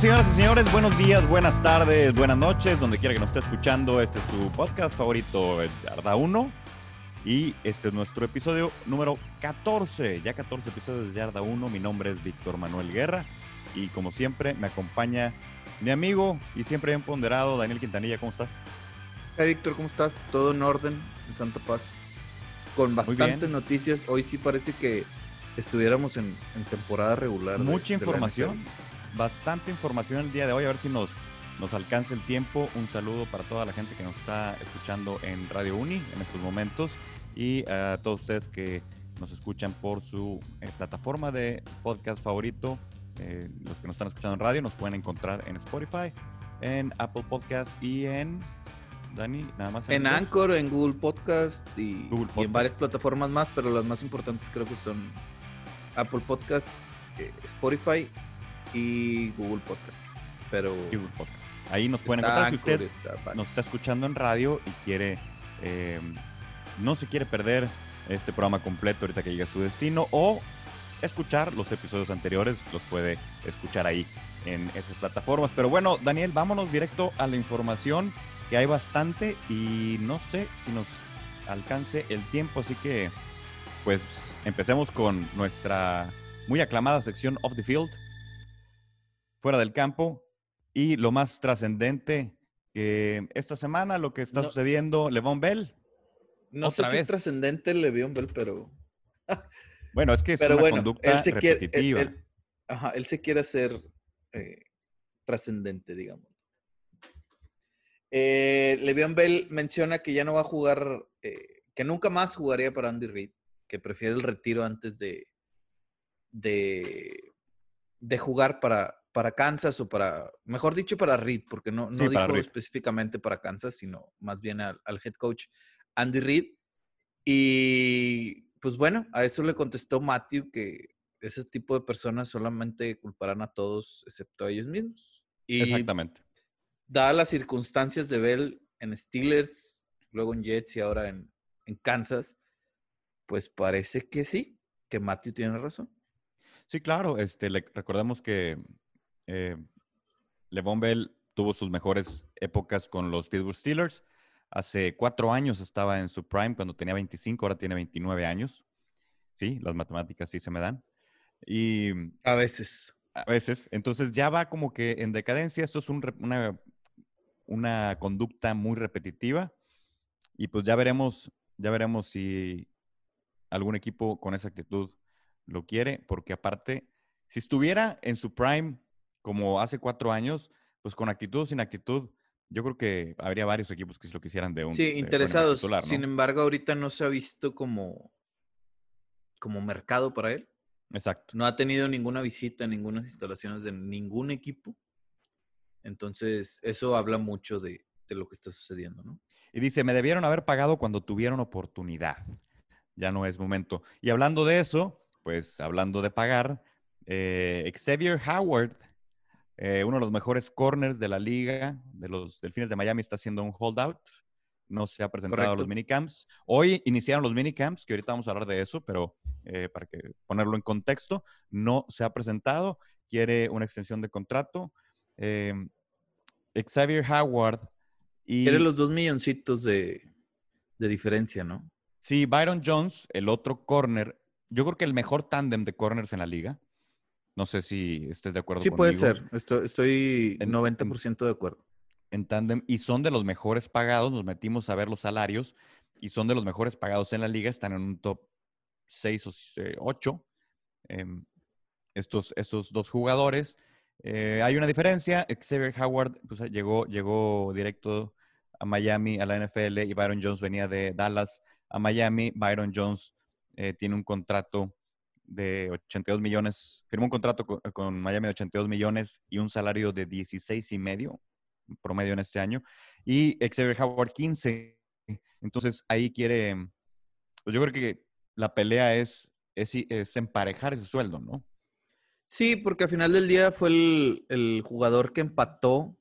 señoras y señores? Buenos días, buenas tardes, buenas noches, donde quiera que nos esté escuchando. Este es su podcast favorito, Yarda 1. Y este es nuestro episodio número 14. Ya 14 episodios de Yarda 1. Mi nombre es Víctor Manuel Guerra. Y como siempre, me acompaña mi amigo y siempre bien ponderado, Daniel Quintanilla. ¿Cómo estás? Hey, Víctor, ¿cómo estás? Todo en orden, en Santa Paz. Con bastantes noticias. Hoy sí parece que estuviéramos en, temporada regular. Mucha información bastante información el día de hoy. A ver si nos, nos alcanza el tiempo. Un saludo para toda la gente que nos está escuchando en Radio Uni en estos momentos y a todos ustedes que nos escuchan por su eh, plataforma de podcast favorito. Eh, los que nos están escuchando en radio nos pueden encontrar en Spotify, en Apple Podcast y en Dani, nada más. En, Anchor, en Google Podcast y, y, en varias plataformas más, pero las más importantes creo que son Apple Podcast, eh, Spotify y Google Podcast. Pero Google Podcast. Ahí nos pueden encontrar si usted nos está escuchando en radio y quiere, em, no se quiere perder este programa completo ahorita que llegue a su destino o escuchar los episodios anteriores, los puede escuchar ahí en esas plataformas. Pero bueno, Daniel, vámonos directo a la información, que hay bastante y no sé si nos alcance el tiempo, así que pues empecemos con nuestra muy aclamada sección Off the Field, fuera del campo. Y lo más trascendente, que esta semana lo que está sucediendo, Levon Bell. No sé si es trascendente Levon Bell, pero... bueno, es que es una conducta él se repetitiva. Quiere, él, ajá, él se quiere hacer eh, trascendente, digamos. Eh, Le'Veon Bell menciona que ya no va a jugar, eh, que nunca más jugaría para Andy Reid, que prefiere el retiro antes de, de, de jugar para, para Kansas o para, mejor dicho, para Reed, porque no, no dijo específicamente para Kansas, sino más bien al, head coach Andy Reid. Y pues bueno, a eso le contestó Matthew que ese tipo de personas solamente culparán a todos excepto a ellos mismos. Y Exactamente. Dadas las circunstancias de Bell en Steelers, luego en Jets y ahora en, en Kansas, pues parece que sí, que Matthew tiene razón. Sí, claro. Este, recordemos que eh, Levon Bell tuvo sus mejores épocas con los Pittsburgh Steelers. Hace cuatro años estaba en su prime cuando tenía 25, ahora tiene 29 años. Sí, las matemáticas sí se me dan. Y a veces. A veces. Entonces ya va como que en decadencia. Esto es una, una conducta muy repetitiva. Y pues ya veremos, ya veremos si algún equipo con esa actitud lo quiere, porque aparte, si estuviera en su prime como hace cuatro años, pues con actitud o sin actitud, yo creo que habría varios equipos que si lo quisieran de un. Sí, interesados. Sin embargo, ahorita no se ha visto como, como mercado para él. Exacto. No ha tenido ninguna visita, ninguna instalaciones de ningún equipo. Entonces, eso habla mucho de, de lo que está sucediendo, ¿no? Y dice, me debieron haber pagado cuando tuvieron oportunidad. Ya no es momento. Y hablando de eso, pues hablando de pagar, eh, Xavier Howard eh, uno de los mejores corners de la liga de los Delfines de Miami está haciendo un holdout. No se ha presentado a los minicamps. Hoy iniciaron los minicamps, que ahorita vamos a hablar de eso, pero eh, para que ponerlo en contexto, no se ha presentado. Quiere una extensión de contrato. Eh, Xavier Howard y... Quiere los dos milloncitos de, de diferencia, ¿no? Sí, Byron Jones, el otro corner. Yo creo que el mejor tándem de corners en la liga no sé si estés de acuerdo. Sí, puede ser. Estoy, estoy 90% de acuerdo. En tándem. Y son de los mejores pagados. Nos metimos a ver los salarios. Y son de los mejores pagados en la liga. Están en un top 6 o 8. Em, estos, estos dos jugadores. Eh, hay una diferencia. Xavier Howard pues, llegó, llegó directo a Miami, a la NFL, y Byron Jones venía de Dallas a Miami. Byron Jones eh, tiene un contrato de 82 millones, firmó un contrato con, Miami de 82 millones y un salario de 16 y medio promedio en este año. Y Xavier Howard 15. Entonces ahí quiere, pues yo creo que la pelea es, es, emparejar ese sueldo, ¿no? Sí, porque al final del día fue el, jugador que empató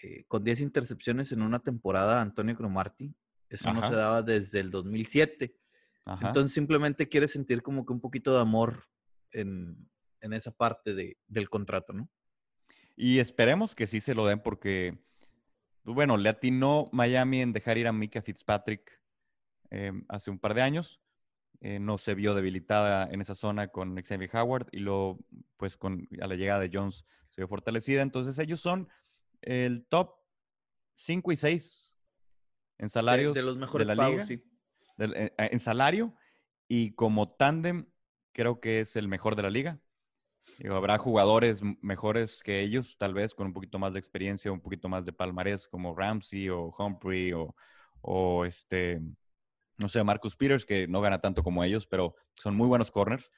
eh, con 10 intercepciones en una temporada Antonio Cromarty. Eso no se daba desde el 2007. Entonces simplemente quiere sentir como que un poquito de amor en, esa parte del contrato, ¿no? Y esperemos que sí se lo den porque, pues, bueno, le atinó Miami en dejar ir a Mika Fitzpatrick em, hace un par de años. Eh, no se vio debilitada en esa zona con Xavier Howard y luego, pues, con, a la llegada de Jones se vio fortalecida. Entonces, ellos son el top 5 y 6 en salarios de, los mejores de la liga, sí. Eh, en salario y como tándem creo que es el mejor de la liga. habrá jugadores mejores que ellos, tal vez con un poquito más de experiencia, un poquito más de palmarés, como Ramsey o Humphrey o, este, no sé, Marcus Peters, que no gana tanto como ellos, pero son muy buenos corners.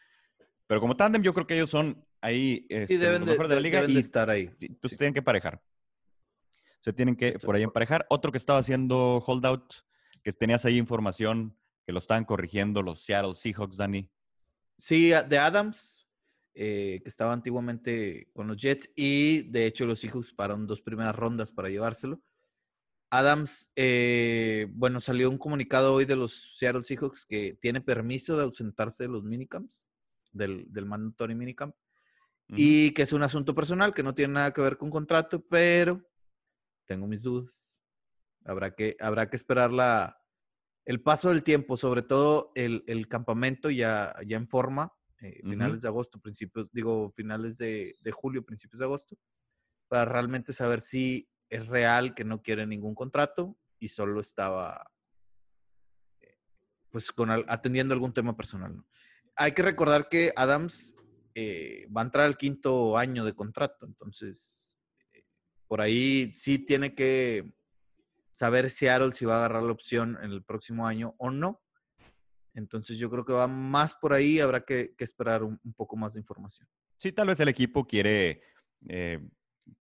Pero como tándem, yo creo que ellos son ahí este, deben los mejores de, la liga y estar ahí. Pues tienen que parejar. Se tienen que por ahí emparejar. Otro que estaba haciendo holdout, que tenías ahí información que lo estaban corrigiendo los Seattle Seahawks, Dani. Sí, de Adams, eh, que estaba antiguamente con los Jets, y de hecho los Seahawks pararon dos primeras rondas para llevárselo. Adams, eh, bueno, salió un comunicado hoy de los Seattle Seahawks que tiene permiso de ausentarse de los minicamps, del, del mandatory minicamp, y que es un asunto personal que no tiene nada que ver con contrato, pero tengo mis dudas. Habrá que, habrá que esperar la, el paso del tiempo, sobre todo el, campamento ya, ya en forma, eh, finales de agosto, principios, digo, finales de, julio, principios de agosto, para realmente saber si es real que no quiere ningún contrato y solo estaba eh, pues con atendiendo algún tema personal. Hay que recordar que Adams eh, va a entrar al quinto año de contrato, entonces por ahí sí tiene que saber Seattle si va a agarrar la opción en el próximo año o no. Entonces yo creo que va más por ahí, habrá que, esperar un, poco más de información. Sí, tal vez el equipo quiere eh,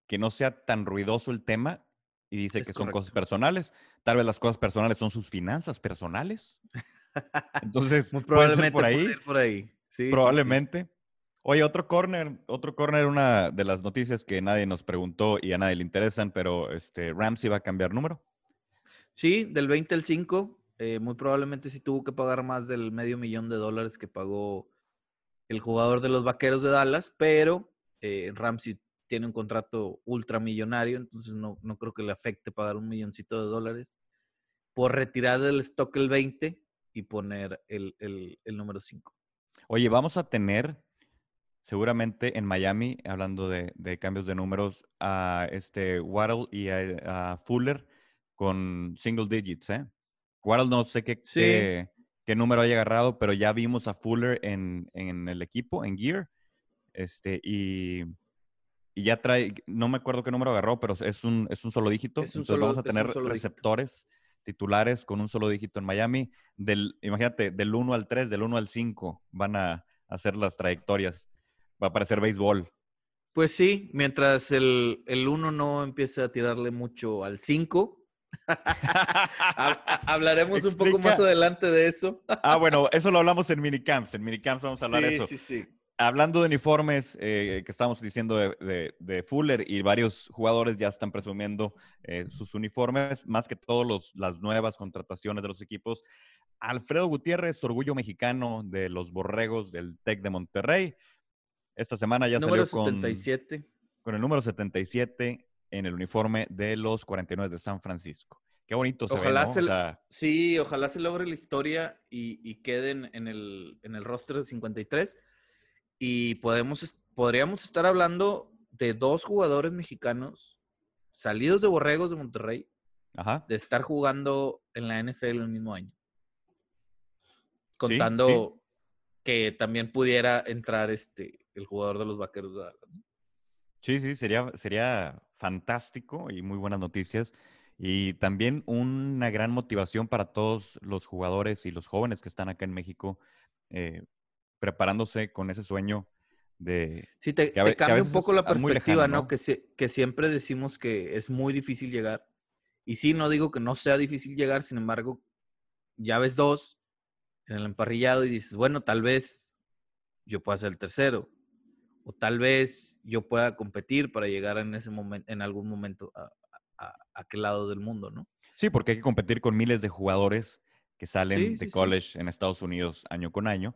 que no sea tan ruidoso el tema y dice que son cosas personales. Tal vez las cosas personales son sus finanzas personales. Entonces, Muy probablemente por ahí. Por ahí. Sí, probablemente. Oye, otro corner, otro corner, una de las noticias que nadie nos preguntó y a nadie le interesan, pero este Ramsey va a cambiar número. Sí, del 20 al 5. Eh, muy probablemente sí tuvo que pagar más del medio millón de dólares que pagó el jugador de los Vaqueros de Dallas, pero eh, Ramsey tiene un contrato ultramillonario, entonces no, no creo que le afecte pagar un milloncito de dólares por retirar del stock el 20 y poner el, número 5. Oye, vamos a tener seguramente en Miami, hablando de, cambios de números, a este Waddle y a Fuller con single digits, ¿eh? Waddle no sé qué, qué, número haya agarrado, pero ya vimos a Fuller en, el equipo, en Gear. Este, y, ya trae, no me acuerdo qué número agarró, pero es un, es un solo dígito. Entonces vamos a tener receptores titulares con un solo dígito en Miami. Del, imagínate, del 1 al 3, del 1 al 5 van a hacer las trayectorias. Va a parecer béisbol. Pues sí, mientras el, el 1 no empiece a tirarle mucho al 5, Hablaremos un poco más adelante de eso. ah, bueno, eso lo hablamos en minicamps. En minicamps vamos a hablar de eso. Sí, sí, Hablando de uniformes, eh, que estamos diciendo de, Fuller y varios jugadores ya están presumiendo eh, sus uniformes, más que todos las nuevas contrataciones de los equipos. Alfredo Gutiérrez, orgullo mexicano de los borregos del TEC de Monterrey. Esta semana ya salió con, 77. con el número 77 en el uniforme de los 49 de San Francisco. Qué bonito se ojalá ve, ¿no? sí, ojalá se logre la historia y, queden en el, en el roster de 53. Y podemos, podríamos estar hablando de dos jugadores mexicanos salidos de Borregos de Monterrey, de estar jugando en la NFL el mismo año. Contando que también pudiera entrar este el jugador de los vaqueros de Dallas. Sí, sí, sería, sería fantástico y muy buenas noticias. Y también una gran motivación para todos los jugadores y los jóvenes que están acá en México eh, preparándose con ese sueño de... Sí, te, cambia un poco la perspectiva, ¿no? Que, que siempre decimos que es muy difícil llegar. Y sí, no digo que no sea difícil llegar, sin embargo, ya ves dos en el emparrillado y dices, bueno, tal vez yo pueda ser el tercero o tal vez yo pueda competir para llegar en ese momento, en algún momento a, aquel lado del mundo, ¿no? Sí, porque hay que competir con miles de jugadores que salen de college en Estados Unidos año con año.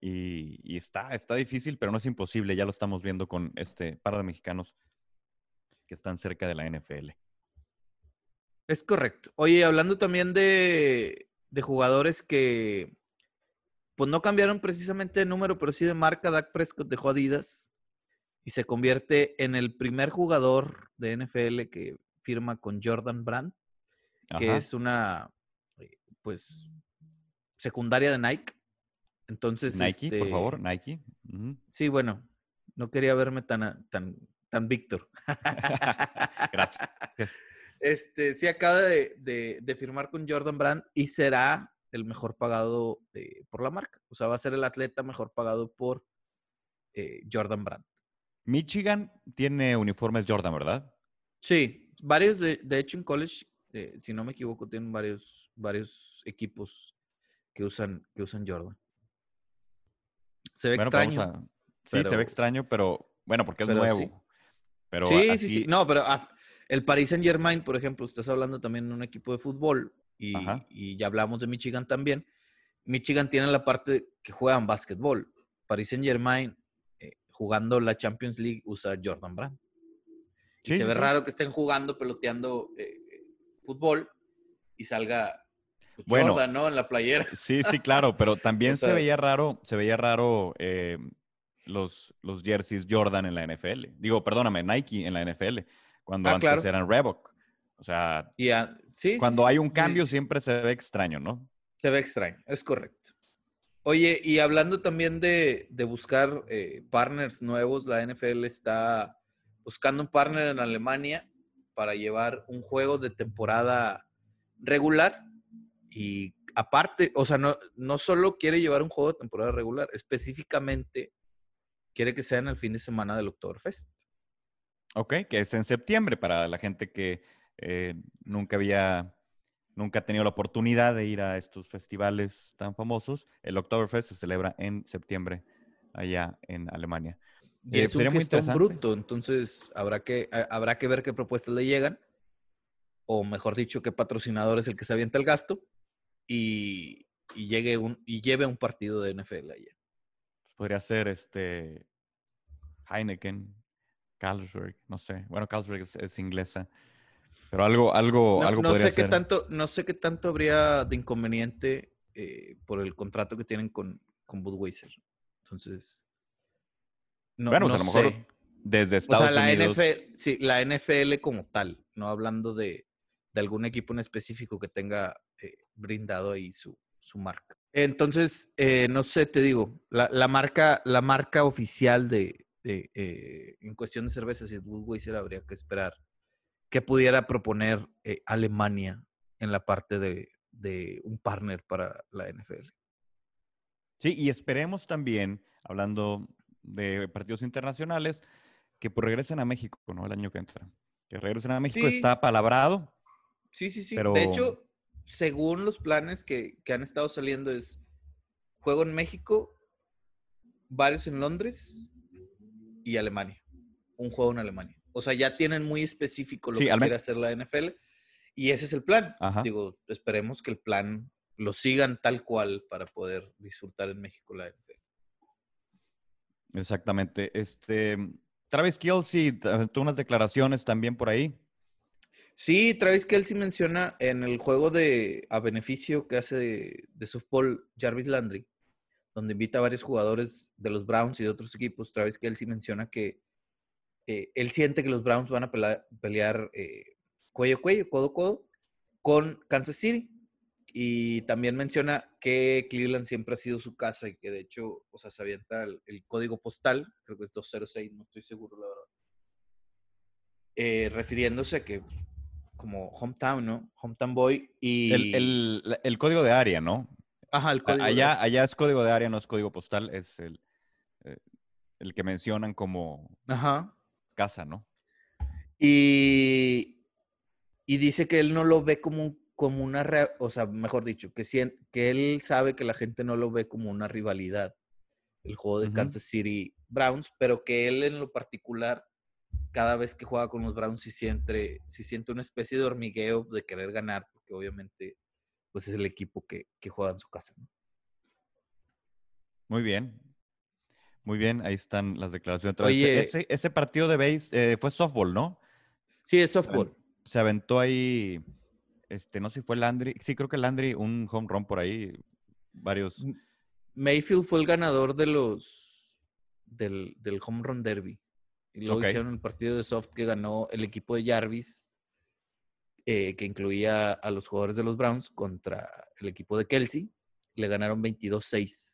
Y, está, está difícil, pero no es imposible. Ya lo estamos viendo con este par de mexicanos que están cerca de la NFL. Es correcto. Oye, hablando también de, de jugadores que pues no cambiaron precisamente de número, pero sí de marca, Dak Prescott dejó Adidas y se convierte en el primer jugador de NFL que firma con Jordan Brand, que es una, eh, pues, secundaria de Nike. Entonces, Nike, por este favor, Nike. Sí, bueno, no quería verme tan, tan, tan Víctor. Gracias. Este, sí acaba de, firmar con Jordan Brand y será el mejor pagado eh, por la marca. O sea, va a ser el atleta mejor pagado por eh, Jordan Brand. Michigan tiene uniformes Jordan, ¿verdad? Sí, varios, de, hecho en college, eh, si no me equivoco, tienen varios, varios equipos que usan, que usan Jordan. Se ve extraño. Sí, se ve extraño, pero bueno, porque es nuevo. Sí. Pero sí, sí, sí. No, pero el Paris Saint Germain, por ejemplo, estás hablando también de un equipo de fútbol y, ya hablamos de Michigan también. Michigan tiene la parte que juegan básquetbol. Paris Saint Germain, eh, jugando la Champions League, usa Jordan Brand. y se ve raro que estén jugando, peloteando eh, fútbol y salga pues, Jordan, ¿no? En la playera. Sí, sí, claro, pero también se veía raro, se veía raro eh, los, los jerseys Jordan en la NFL. Digo, perdóname, Nike en la NFL cuando ah, antes eran Reebok. O sea, cuando hay un cambio siempre se ve extraño, ¿no? Se ve extraño, es correcto. Oye, y hablando también de, buscar eh, partners nuevos, la NFL está buscando un partner en Alemania para llevar un juego de temporada regular y aparte, o sea, no, no solo quiere llevar un juego de temporada regular, específicamente quiere que sea en el fin de semana del Oktoberfest. Ok, que es en septiembre para la gente que eh, nunca había, nunca ha tenido la oportunidad de ir a estos festivales tan famosos. El Oktoberfest se celebra en septiembre allá en Alemania. Y eh, es un muy bruto, entonces habrá que, habrá que ver qué propuestas le llegan, o mejor dicho, qué patrocinador es el que se avienta el gasto y, llegue un, y lleve un partido de NFL allá. Podría ser este Heineken, Carlsberg, no sé. Bueno, Carlsberg es, inglesa. Pero algo, algo, no, algo no sé qué tanto, no sé qué tanto habría de inconveniente eh, por el contrato que tienen con, con Budweiser. Entonces, no, bueno, pues a lo mejor desde Estados o sea, la NFL, sí, la NFL como tal, no hablando de, de algún equipo en específico que tenga eh, brindado ahí su, su marca. Entonces, eh, no sé, te digo, la, la, marca, la marca oficial de, eh, en cuestión de cervezas y Budweiser habría que esperar que pudiera proponer eh, Alemania en la parte de, un partner para la NFL. Sí, y esperemos también, hablando de partidos internacionales, que pues regresen a México, ¿no? El año que entra. Que regresen a México está palabrado. Sí, sí, sí. De hecho, según los planes que, que han estado saliendo, es juego en México, varios en Londres y Alemania. Un juego en Alemania. O sea, ya tienen muy específico lo que quiere hacer la NFL y ese es el plan. Digo, esperemos que el plan lo sigan tal cual para poder disfrutar en México la NFL. Exactamente. Este, Travis Kelsey, tuvo unas declaraciones también por ahí. Sí, Travis Kelsey menciona en el juego de a beneficio que hace de, de softball Jarvis Landry, donde invita a varios jugadores de los Browns y de otros equipos. Travis Kelsey menciona que eh, él siente que los Browns van a pelear, eh, cuello a cuello, codo a codo, con Kansas City. Y también menciona que Cleveland siempre ha sido su casa y que de hecho, o sea, se avienta el, código postal, creo que es 206, no estoy seguro, la verdad. Eh, refiriéndose a que como hometown, ¿no? Hometown boy y... el, código de área, ¿no? Ajá, el código. Allá, allá es código de área, no es código postal, es el, eh, el que mencionan como casa, ¿no? Y, y dice que él no lo ve como, como una, o sea, mejor dicho, que, que él sabe que la gente no lo ve como una rivalidad, el juego de Kansas City Browns, pero que él en lo particular, cada vez que juega con los Browns, sí siente, sí siente una especie de hormigueo de querer ganar, porque obviamente pues es el equipo que, juega en su casa. Muy bien. Muy bien, ahí están las declaraciones. Oye, ese, ese, partido de base eh, fue softball, ¿no? Sí, es softball. Se aventó ahí, este, no sé si fue Landry, sí, creo que Landry, un home run por ahí, varios. Mayfield fue el ganador de los, del, home run derby. Y luego hicieron el partido de soft que ganó el equipo de Jarvis, eh, que incluía a los jugadores de los Browns contra el equipo de Kelsey. Le ganaron 22-6.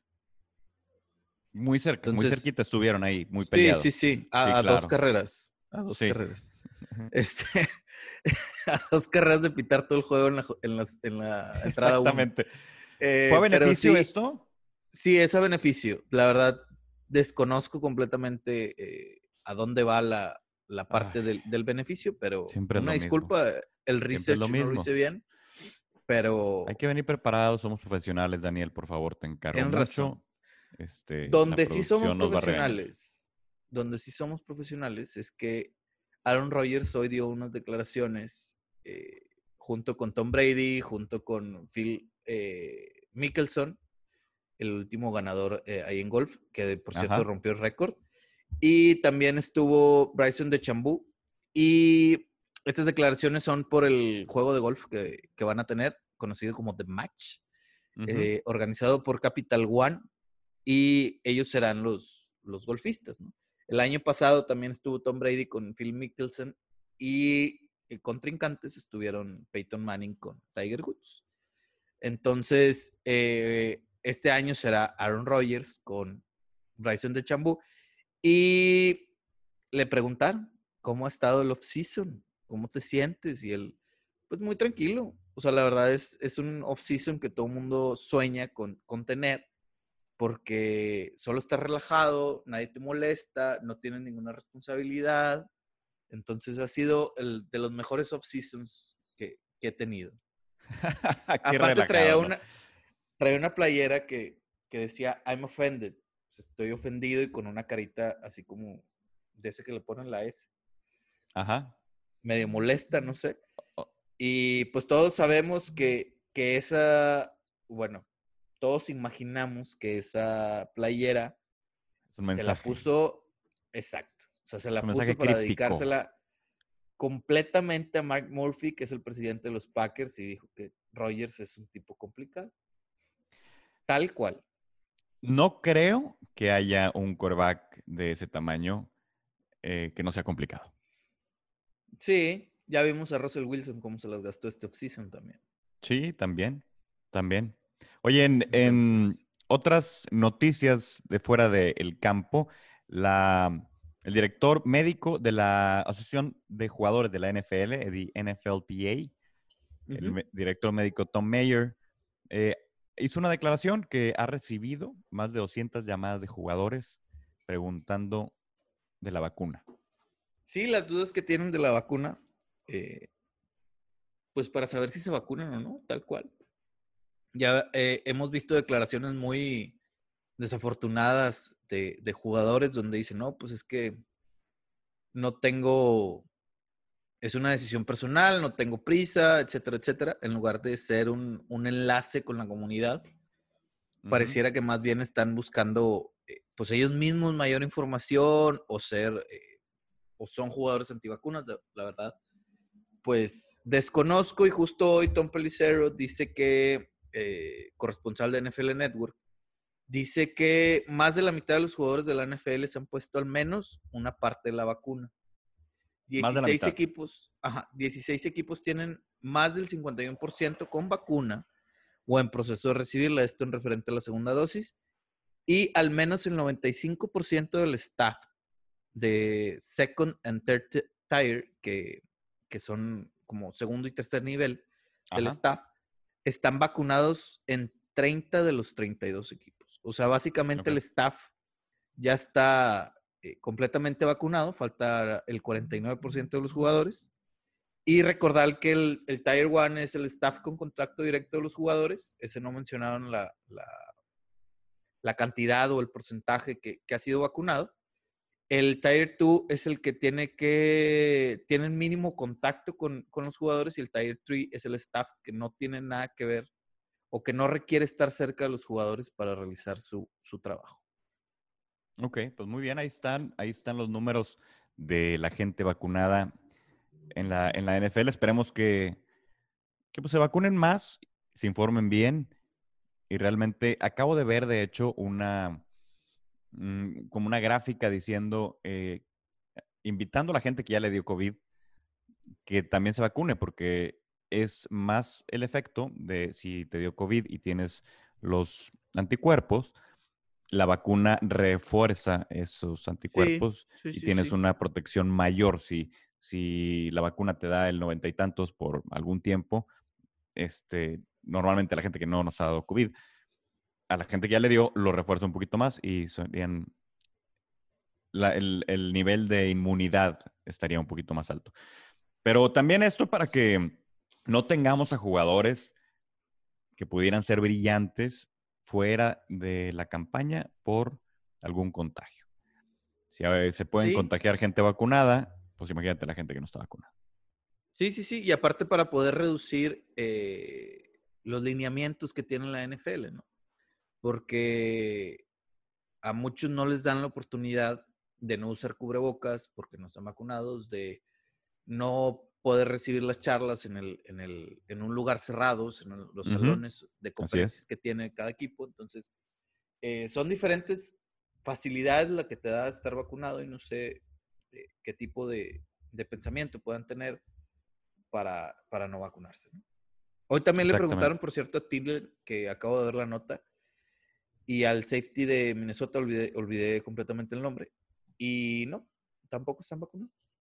Muy cerca, muy cerquita estuvieron ahí, muy peleados. Sí, sí, sí, a, dos carreras. A dos carreras. Este, a dos carreras de pitar todo el juego en la, en en la entrada Exactamente. Eh, ¿Fue a beneficio esto? Sí, es a beneficio. La verdad, desconozco completamente eh, a dónde va la, parte del, beneficio, pero una disculpa, el research lo no lo hice bien. Pero. Hay que venir preparados, somos profesionales, Daniel, por favor, te encargo. En razón. Este, donde sí somos profesionales, donde sí somos profesionales es que Aaron Rodgers hoy dio unas declaraciones eh, junto con Tom Brady, junto con Phil eh, Mickelson, el último ganador eh, ahí en golf, que por cierto rompió el récord. Y también estuvo Bryson de Chambú. Y estas declaraciones son por el juego de golf que, van a tener, conocido como The Match, organizado por Capital One. Y ellos serán los, los golfistas. El año pasado también estuvo Tom Brady con Phil Mickelson y eh, contrincantes estuvieron Peyton Manning con Tiger Woods. Entonces, eh, este año será Aaron Rodgers con Bryson de Chambú. Y le preguntaron cómo ha estado el off-season, cómo te sientes. Y él, pues muy tranquilo. O sea, la verdad es, es un off-season que todo el mundo sueña con, con tener porque solo estás relajado, nadie te molesta, no tienes ninguna responsabilidad. Entonces ha sido el de los mejores off-seasons que, he tenido. Aparte traía una, traía una playera que, decía I'm offended. estoy ofendido y con una carita así como de ese que le ponen la S. Ajá. Medio molesta, no sé. Y pues todos sabemos que, que esa, bueno, todos imaginamos que esa playera se la puso, exacto, o sea, se la puso para dedicársela completamente a Mark Murphy, que es el presidente de los Packers, y dijo que Rogers es un tipo complicado. Tal cual. No creo que haya un quarterback de ese tamaño eh, que no sea complicado. Sí, ya vimos a Russell Wilson cómo se las gastó este offseason también. Sí, también, también. Oye, en, otras noticias de fuera del campo, la, el director médico de la Asociación de Jugadores de la NFL, the NFLPA, el director médico Tom Mayer, eh, hizo una declaración que ha recibido más de 200 llamadas de jugadores preguntando de la vacuna. Sí, las dudas que tienen de la vacuna, eh, pues para saber si se vacunan o no, tal cual ya eh, hemos visto declaraciones muy desafortunadas de, jugadores donde dicen, no, pues es que no tengo, es una decisión personal, no tengo prisa, etcétera, etcétera, en lugar de ser un, enlace con la comunidad, pareciera que más bien están buscando, eh, pues ellos mismos mayor información o ser, eh, o son jugadores antivacunas, la verdad. Pues desconozco y justo hoy Tom Pelicero dice que eh, corresponsal de NFL Network, dice que más de la mitad de los jugadores de la NFL se han puesto al menos una parte de la vacuna. 16 equipos, ajá, 16 equipos tienen más del 51% con vacuna o en proceso de recibirla, esto en referente a la segunda dosis, y al menos el 95% del staff de second and third tier, que, que son como segundo y tercer nivel del staff, están vacunados en 30 de los 32 equipos. O sea, básicamente el staff ya está eh, completamente vacunado, falta el 49% de los jugadores. Y recordar que el, el Tier 1 es el staff con contacto directo de los jugadores. Ese no mencionaron la, la, cantidad o el porcentaje que, que ha sido vacunado. El Tier 2 es el que tiene que, tiene mínimo contacto con, los jugadores y el Tier 3 es el staff que no tiene nada que ver o que no requiere estar cerca de los jugadores para realizar su, trabajo. Ok, pues muy bien, ahí están, ahí están los números de la gente vacunada en la, en la NFL. Esperemos que, que pues, se vacunen más, se informen bien. Y realmente acabo de ver, de hecho, una mm, como una gráfica diciendo, eh, invitando a la gente que ya le dio COVID, que también se vacune, porque es más el efecto de si te dio COVID y tienes los anticuerpos, la vacuna refuerza esos anticuerpos y tienes una protección mayor. Si, si la vacuna te da el noventa y tantos por algún tiempo, este, normalmente la gente que no nos ha dado COVID, a la gente que ya le dio, lo refuerza un poquito más y serían el, el, nivel de inmunidad estaría un poquito más alto. Pero también esto para que no tengamos a jugadores que pudieran ser brillantes fuera de la campaña por algún contagio. Si se pueden contagiar gente vacunada, pues imagínate la gente que no está vacunada. Sí, sí, sí. Y aparte para poder reducir eh, los lineamientos que tiene la NFL, ¿no? Porque a muchos no les dan la oportunidad de no usar cubrebocas porque no están vacunados, de no poder recibir las charlas en, el, en, el, en un lugar cerrado, en los salones de conferencias que tiene cada equipo. Entonces, eh, son diferentes facilidades la que te da estar vacunado y no sé eh, qué tipo de, de, pensamiento puedan tener para, para no vacunarse. Hoy también le preguntaron, por cierto, a Tiller, que acabo de ver la nota, y al safety de Minnesota olvidé, olvidé completamente el nombre. Y no, tampoco están vacunados.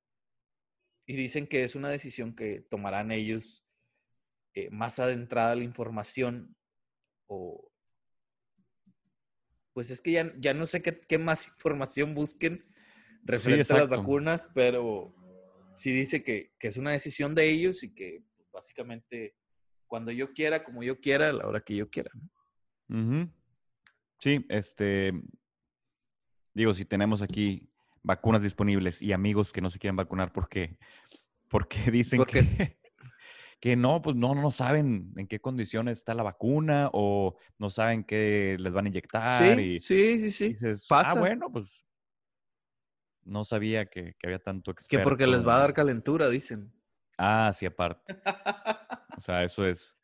Y dicen que es una decisión que tomarán ellos eh, más adentrada la información o... Pues es que ya, ya no sé qué, más información busquen referente a las vacunas, pero sí dice que, es una decisión de ellos y que pues, básicamente cuando yo quiera, como yo quiera, a la hora que yo quiera. Sí, este, digo, si tenemos aquí vacunas disponibles y amigos que no se quieren vacunar porque, porque dicen que, que no, pues no, no saben en qué condiciones está la vacuna o no saben qué les van a inyectar. Sí, sí, sí, sí. Dices, ah, bueno, pues no sabía que, había tanto experto. Que porque les va a dar calentura, dicen. Ah, sí, aparte. o sea, eso es.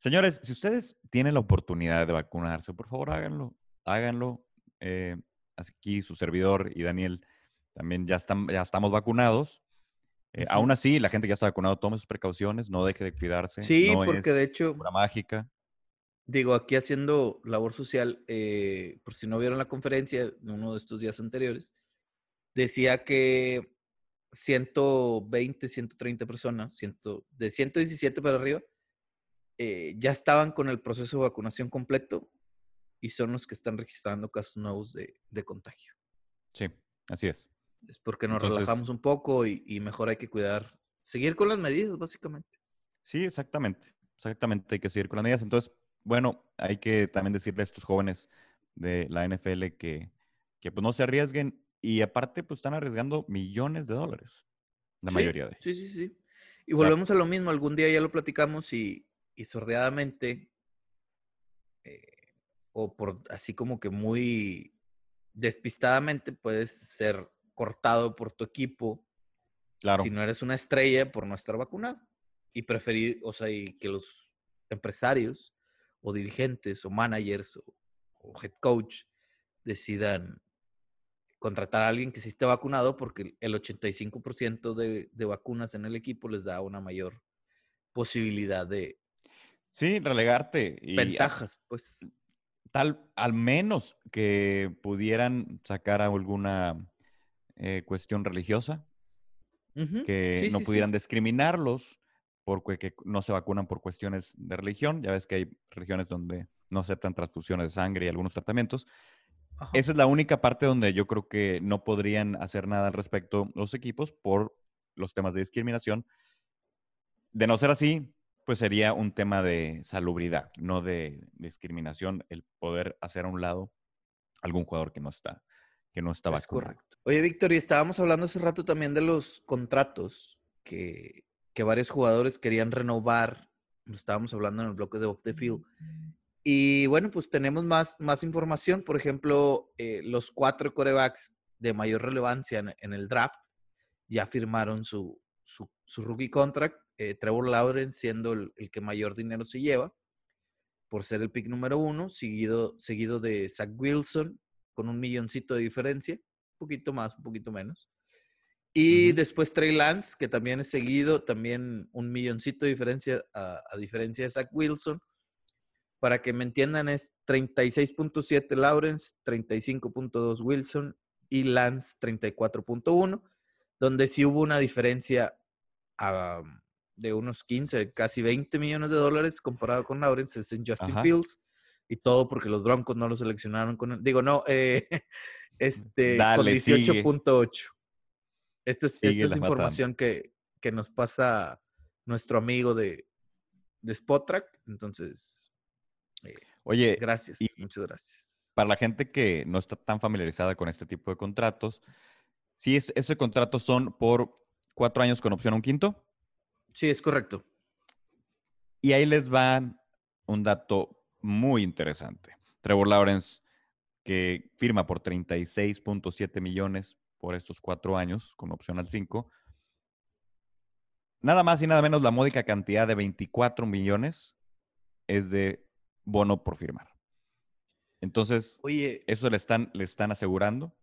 Señores, si ustedes tienen la oportunidad de vacunarse, por favor háganlo, háganlo. Eh, aquí su servidor y Daniel también ya, están, ya estamos vacunados. Eh, aún así, la gente que ya está vacunado, tome sus precauciones, no deje de cuidarse. Sí, porque de hecho. Una mágica. Digo, aquí haciendo labor social, eh, por si no vieron la conferencia, en uno de estos días anteriores, decía que 120, 130 personas, ciento, de 117 para arriba, eh, ya estaban con el proceso de vacunación completo y son los que están registrando casos nuevos de, de contagio. Sí, así es. Es porque nos relajamos un poco y, mejor hay que cuidar, seguir con las medidas, básicamente. Sí, exactamente. Exactamente, hay que seguir con las medidas. Entonces, bueno, hay que también decirle a estos jóvenes de la NFL que, que pues no se arriesguen y aparte pues están arriesgando millones de dólares, la mayoría de ellos. Sí, sí, sí. Y volvemos a lo mismo, algún día ya lo platicamos y, y sordeadamente, o por así como que muy despistadamente, puedes ser cortado por tu equipo. Claro. Si no eres una estrella por no estar vacunado. Y preferir, o sea, y que los empresarios o dirigentes o managers o, head coach decidan contratar a alguien que sí esté vacunado porque el 85% de, de vacunas en el equipo les da una mayor posibilidad de... Sí, relegarte. Y ventajas, pues. Tal, al menos que pudieran sacar alguna eh, cuestión religiosa, que no pudieran discriminarlos porque no se vacunan por cuestiones de religión. Ya ves que hay religiones donde no aceptan transfusiones de sangre y algunos tratamientos. Esa es la única parte donde yo creo que no podrían hacer nada al respecto los equipos por los temas de discriminación. De no ser así, pues sería un tema de salubridad, no de discriminación, el poder hacer a un lado algún jugador que no está que no estaba. Es correcto. Oye, Víctor, y estábamos hablando hace rato también de los contratos que, que varios jugadores querían renovar. Estábamos hablando en el bloque de Off the Field. Y bueno, pues tenemos más, más información. Por ejemplo, eh, los cuatro corebacks de mayor relevancia en, el draft ya firmaron su, su, su rookie contract, eh, Trevor Lawrence siendo el, que mayor dinero se lleva por ser el pick número uno, seguido, seguido de Zach Wilson con un milloncito de diferencia, un poquito más, un poquito menos. Y después Trey Lance, que también es seguido, también un milloncito de diferencia, a, a diferencia de Zach Wilson. Para que me entiendan, es 36.7 Lawrence, 35.2 Wilson y Lance 34.1, donde sí hubo una diferencia de unos 15, casi 20 millones de dólares comparado con Lawrence, es en Justin Fields. Y todo porque los Broncos no lo seleccionaron con, digo, no, eh, este, con 18.8. Esta es, esta es información que, que, nos pasa nuestro amigo de, de Spotrack. Entonces, eh, Oye, gracias, muchas gracias. Para la gente que no está tan familiarizada con este tipo de contratos, sí, es, ese contrato son por cuatro años con opción a un quinto. Sí, es correcto. Y ahí les va un dato muy interesante. Trevor Lawrence, que firma por 36.7 millones por estos cuatro años, con opción al cinco. Nada más y nada menos la módica cantidad de 24 millones es de bono por firmar. Entonces, Oye, eso le están, le están asegurando.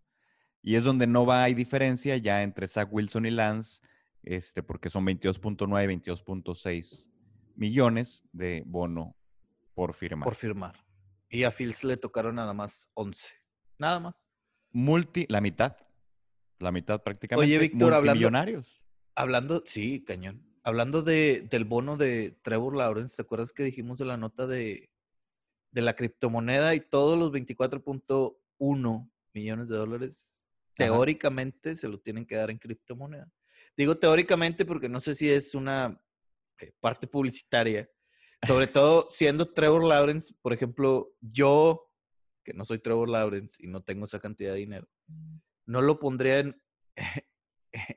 Y es donde no va, hay diferencia ya entre Zach Wilson y Lance, este, porque son 22.9 y 22.6 millones de bono por firmar. Por firmar. Y a Fields le tocaron nada más 11. Nada más. Multi, la mitad. La mitad prácticamente. Oye, Víctor, hablando. Hablando, sí, cañón. Hablando de, del bono de Trevor Lawrence, ¿te acuerdas que dijimos de la nota de, de la criptomoneda y todos los 24.1 millones de dólares teóricamente se lo tienen que dar en criptomoneda. Digo teóricamente porque no sé si es una eh, parte publicitaria. Sobre todo siendo Trevor Lawrence, por ejemplo, yo, que no soy Trevor Lawrence y no tengo esa cantidad de dinero, no lo pondría en,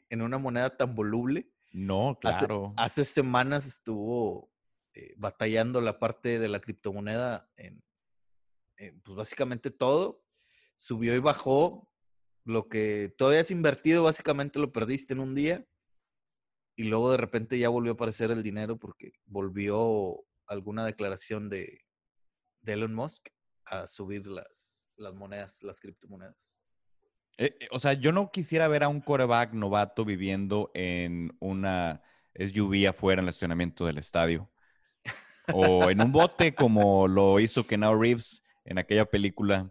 en una moneda tan voluble. No, claro. hace semanas estuvo eh, batallando la parte de la criptomoneda en, pues básicamente todo. Subió y bajó. Lo que todavía has invertido, básicamente lo perdiste en un día. Y luego de repente ya volvió a aparecer el dinero porque volvió alguna declaración de, Elon Musk a subir las, las monedas, las criptomonedas. Eh, eh, o sea, yo no quisiera ver a un coreback novato viviendo en una SUV afuera en el estacionamiento del estadio o en un bote como lo hizo Kenao Reeves en aquella película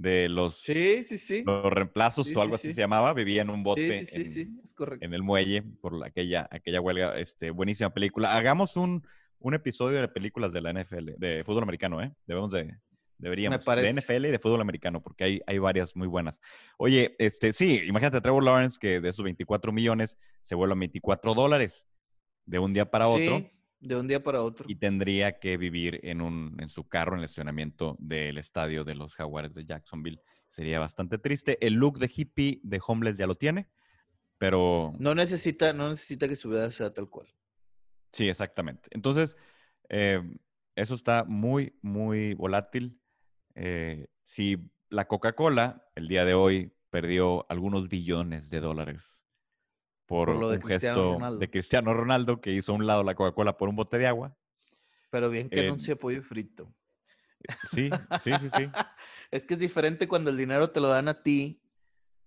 de los, sí, sí, sí. los reemplazos o algo así se llamaba, vivía en un bote en, en, el muelle por aquella, aquella huelga, este, buenísima película. Hagamos un, un episodio de películas de la NFL, de fútbol americano, ¿eh? Debemos de, deberíamos, de NFL y de fútbol americano, porque hay, hay varias muy buenas. Oye, este, sí, imagínate a Trevor Lawrence que de esos 24 millones se vuelve a 24 dólares de un día para otro de un día para otro. Y tendría que vivir en, un, en su carro en el estacionamiento del estadio de los Jaguares de Jacksonville. Sería bastante triste. El look de hippie de Homeless ya lo tiene, pero... No necesita, no necesita que su vida sea tal cual. Sí, exactamente. Entonces, eh, eso está muy, muy volátil. Eh, si la Coca-Cola el día de hoy perdió algunos billones de dólares por, lo de un gesto de Cristiano Ronaldo que hizo a un lado la Coca-Cola por un bote de agua. Pero bien que anuncia pollo frito. Sí, sí, sí, sí. es que es diferente cuando el dinero te lo dan a ti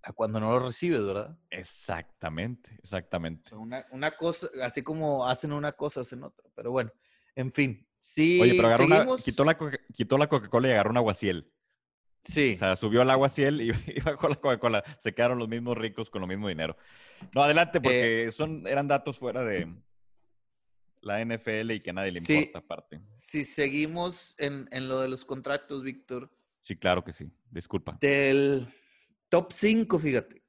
a cuando no lo recibes, ¿verdad? Exactamente, exactamente. una, una, cosa, así como hacen una cosa, hacen otra. Pero bueno, en fin. Sí, Oye, pero agarró quitó la, quitó la Coca-Cola y agarró un aguaciel. Sí. O sea, subió el agua ciel y, y bajó la Coca-Cola. Se quedaron los mismos ricos con lo mismo dinero. No, adelante, porque eh, son, eran datos fuera de la NFL y que a nadie le importa aparte. Si seguimos en, lo de los contratos, Víctor. Sí, claro que sí. Disculpa. Del top 5, fíjate.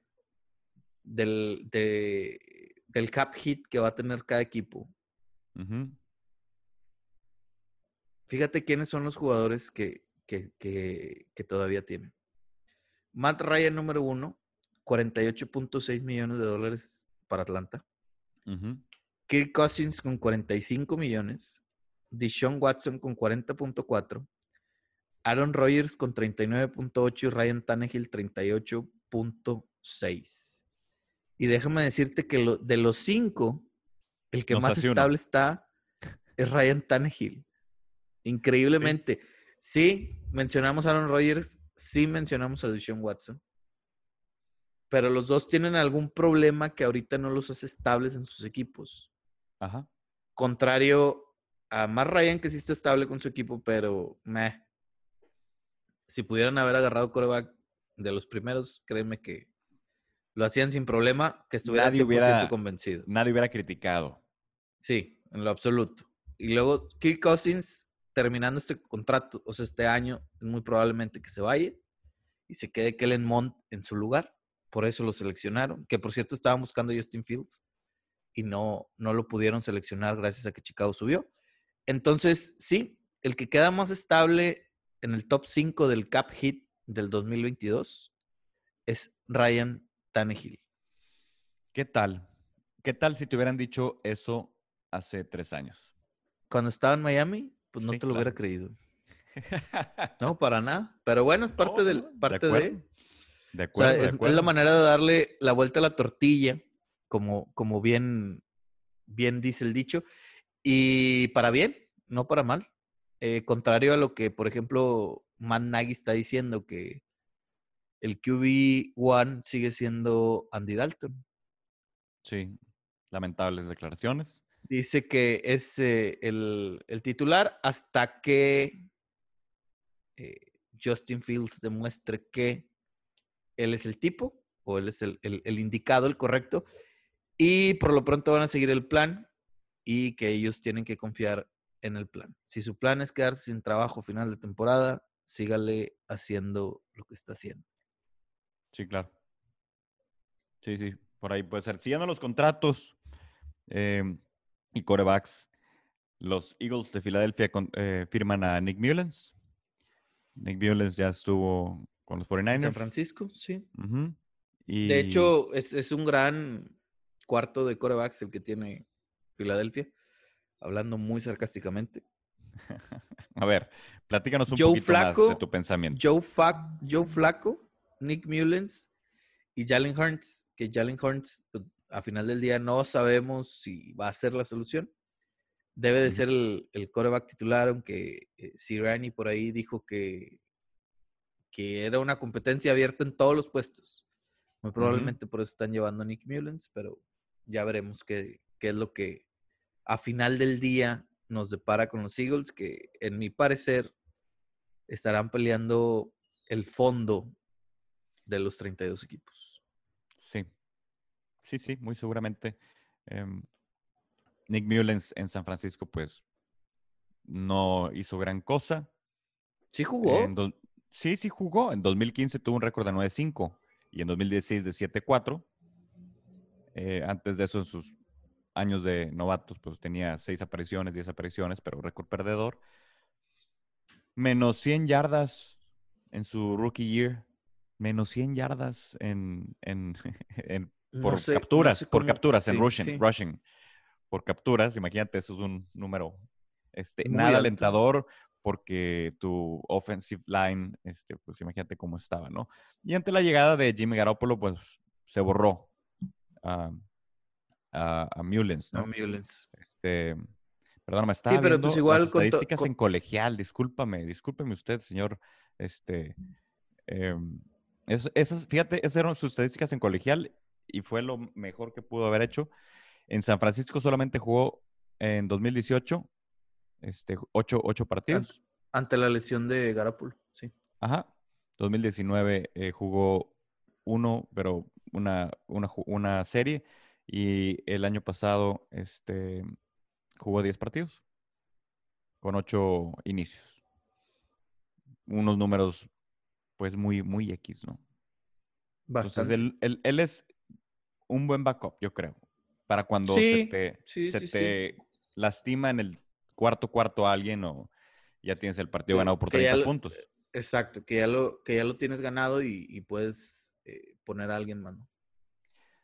Del, del cap hit que va a tener cada equipo. Fíjate quiénes son los jugadores que, que, todavía tiene. Matt Ryan número uno, 48.6 millones de dólares para Atlanta. Kirk Cousins con 45 millones. Deshaun Watson con 40.4. Aaron Rodgers con 39.8 y Ryan Tannehill 38.6. Y déjame decirte que de los cinco, el que más estable está es Ryan Tannehill. Increíblemente. Sí. Mencionamos a Aaron Rodgers, sí mencionamos a Deshaun Watson. Pero los dos tienen algún problema que ahorita no los hace estables en sus equipos. Ajá. Contrario a Matt Ryan, que sí está estable con su equipo, pero meh. Si pudieran haber agarrado coreback de los primeros, créeme que lo hacían sin problema, que estuviera nadie 100% hubiera, convencido. Nadie hubiera criticado. Sí, en lo absoluto. Y luego Kirk Cousins, terminando este contrato, o sea, este año, es muy probablemente que se vaya y se quede Kellen Mond en su lugar. Por eso lo seleccionaron. Que por cierto estaban buscando a Justin Fields y no, no lo pudieron seleccionar gracias a que Chicago subió. Entonces, sí, el que queda más estable en el top 5 del cap hit del 2022 es Ryan Tannehill. ¿Qué tal? ¿Qué tal si te hubieran dicho eso hace tres años? Cuando estaba en Miami, pues no te lo hubiera creído. No, para nada. Pero bueno, es parte del, parte de. De acuerdo, es, la manera de darle la vuelta a la tortilla, como, como bien, bien dice el dicho. Y para bien, no para mal. Eh, contrario a lo que, por ejemplo, Man Nagy está diciendo, que el QB1 sigue siendo Andy Dalton. Sí, lamentables declaraciones. Dice que es eh, el, titular hasta que eh, Justin Fields demuestre que él es el tipo o él es el, el, indicado, el correcto. Y por lo pronto van a seguir el plan y que ellos tienen que confiar en el plan. Si su plan es quedarse sin trabajo final de temporada, sígale haciendo lo que está haciendo. Sí, claro. Sí, sí, por ahí puede ser. Siguiendo los contratos em, y corebacks, los Eagles de Filadelfia eh, firman a Nick Mullens. Nick Mullens ya estuvo con los 49ers. San Francisco, sí. y... De hecho, es, es, un gran cuarto de corebacks el que tiene Filadelfia, hablando muy sarcásticamente. a ver, platícanos un poquito más de tu pensamiento. Joe, Joe Flaco Nick Mullens y Jalen Hurts, que Jalen Hurts a final del día no sabemos si va a ser la solución. Debe de ser el, el coreback titular, aunque eh, Sirani por ahí dijo que, que era una competencia abierta en todos los puestos. Muy probablemente por eso están llevando a Nick Mullens, pero ya veremos qué, qué es lo que a final del día nos depara con los Eagles, que en mi parecer estarán peleando el fondo de los 32 equipos. Sí, sí, muy seguramente. Em, Nick Mullens en San Francisco, pues, no hizo gran cosa. Sí jugó. sí, sí jugó. En 2015 tuvo un récord de 9-5 y en 2016 de 7-4. Eh, antes de eso, en sus años de novatos, pues tenía 6 apariciones, 10 apariciones, pero récord perdedor. Menos 100 yardas en su rookie year menos 100 yardas en, en, por capturas, por capturas, en rushing, rushing, por capturas. Imagínate, eso es un número este, nada alentador porque tu offensive line, este, pues imagínate cómo estaba, ¿no? Y ante la llegada de Jimmy Garoppolo, pues se borró a, a, Mullens, ¿no? A Mullens. Este, perdón, me estaba sí, pero pues igual las estadísticas en colegial, discúlpame, discúlpeme usted, señor, este, em, esas, fíjate, esas eran sus estadísticas en colegial y fue lo mejor que pudo haber hecho. En San Francisco solamente jugó en 2018 este, ocho, partidos. Ante la lesión de Garapul, sí. Ajá. 2019 eh, jugó uno, pero una, una, serie. Y el año pasado este, jugó 10 partidos con ocho inicios. Unos números pues muy, muy X, ¿no? Bastante. Entonces, él, es un buen backup, yo creo. Para cuando se te, lastima en el cuarto cuarto a alguien o ya tienes el partido ganado por 30 puntos. Exacto, que ya lo, que ya lo tienes ganado y, puedes eh, poner a alguien más.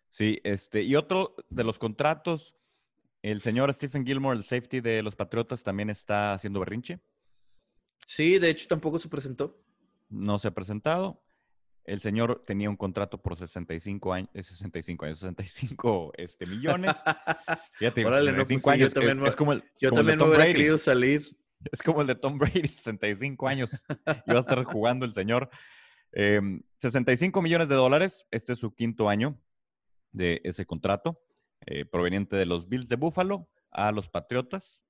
Sí, este, y otro de los contratos, el señor Stephen Gilmore, el safety de los Patriotas, también está haciendo berrinche. Sí, de hecho tampoco se presentó no se ha presentado. El señor tenía un contrato por 65 años, 65 años, 65 este, millones. Fíjate, Órale, 65 pues años. Yo también, es, como el, yo también me hubiera querido salir. Es como el de Tom Brady, 65 años. Iba a estar jugando el señor. 65 em, millones de dólares. Este es su quinto año de ese contrato, eh, proveniente de los Bills de Buffalo a los Patriotas.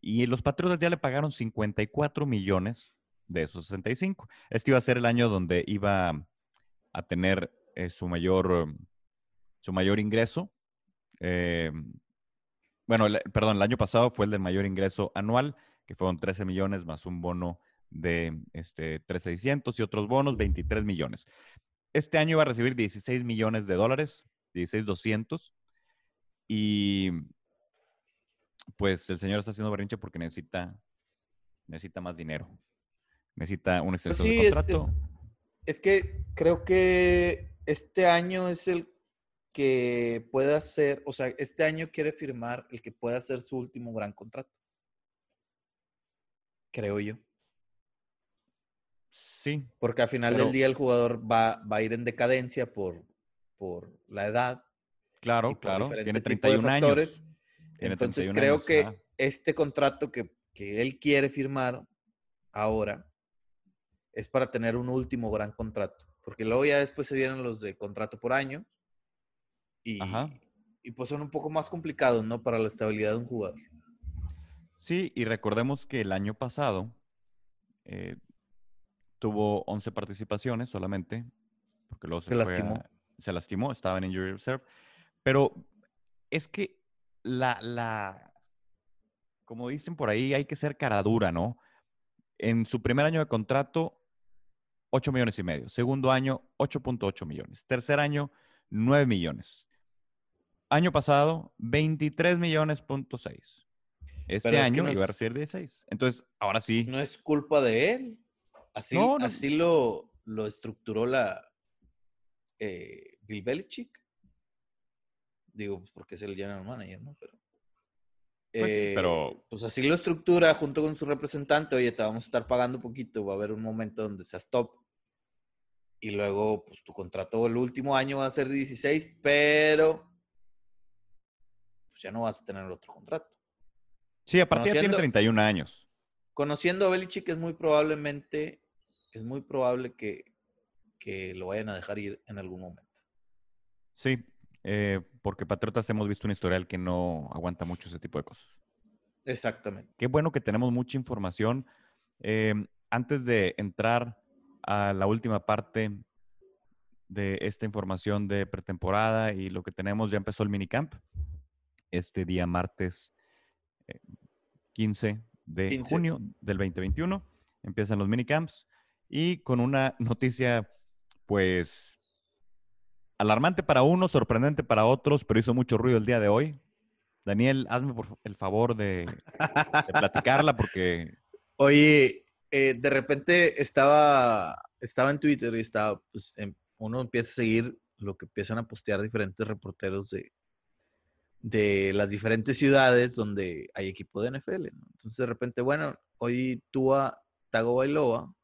Y los Patriotas ya le pagaron 54 millones de esos 65. Este iba a ser el año donde iba a tener eh, su, mayor, su mayor ingreso. Em, bueno, perdón, el año pasado fue el del mayor ingreso anual, que fueron 13 millones más un bono de este, 3,600 y otros bonos, 23 millones. Este año va a recibir 16 millones de dólares, 16,200. Y pues el señor está haciendo berrinche porque necesita, necesita más dinero. Necesita un exceso pues de contrato. Es, es, que creo que este año es el que pueda ser, o sea, este año quiere firmar el que pueda ser su último gran contrato. Creo yo. Sí. Porque al final del día el jugador va, va, a ir en decadencia por, por la edad. Claro, claro. Tiene 31 años. Entonces creo que este contrato que, que él quiere firmar ahora es para tener un último gran contrato. Porque luego ya después se vienen los de contrato por año. Y, y pues son un poco más complicados, ¿no? Para la estabilidad de un jugador. Sí, y recordemos que el año pasado eh, tuvo 11 participaciones solamente, porque luego se, lastimó. se lastimó, estaba en Injury Reserve. Pero es que la, la, como dicen por ahí, hay que ser cara dura, ¿no? En su primer año de contrato, 8 millones y medio. Segundo año, 8.8 millones. Tercer año, 9 millones. Año pasado, 23 millones punto 6. Este año iba a recibir 16. Entonces, ahora sí. No es culpa de él. Así, así lo, lo estructuró la eh, Bill Belichick. Digo, pues porque es el general manager, ¿no? Pero, pues, eh, pero... pues así lo estructura junto con su representante. Oye, te vamos a estar pagando poquito. Va a haber un momento donde seas top. Y luego, pues tu contrato el último año va a ser 16, pero pues ya no vas a tener otro contrato. Sí, aparte ya tiene 31 años. Conociendo a Belichick es muy probablemente es muy probable que, lo vayan a dejar ir en algún momento. Sí, eh, porque Patriotas hemos visto un historial que no aguanta mucho ese tipo de cosas. Exactamente. Qué bueno que tenemos mucha información. Eh, antes de entrar a la última parte de esta información de pretemporada y lo que tenemos, ya empezó el minicamp este día martes 15 eh, de junio del 2021. Empiezan los minicamps. Y con una noticia, pues, alarmante para unos, sorprendente para otros, pero hizo mucho ruido el día de hoy. Daniel, hazme el favor de, platicarla porque... Oye, eh, de repente estaba, estaba en Twitter y estaba, pues, uno empieza a seguir lo que empiezan a postear diferentes reporteros de, de las diferentes ciudades donde hay equipo de NFL. Entonces, de repente, bueno, hoy Tua Tagovailoa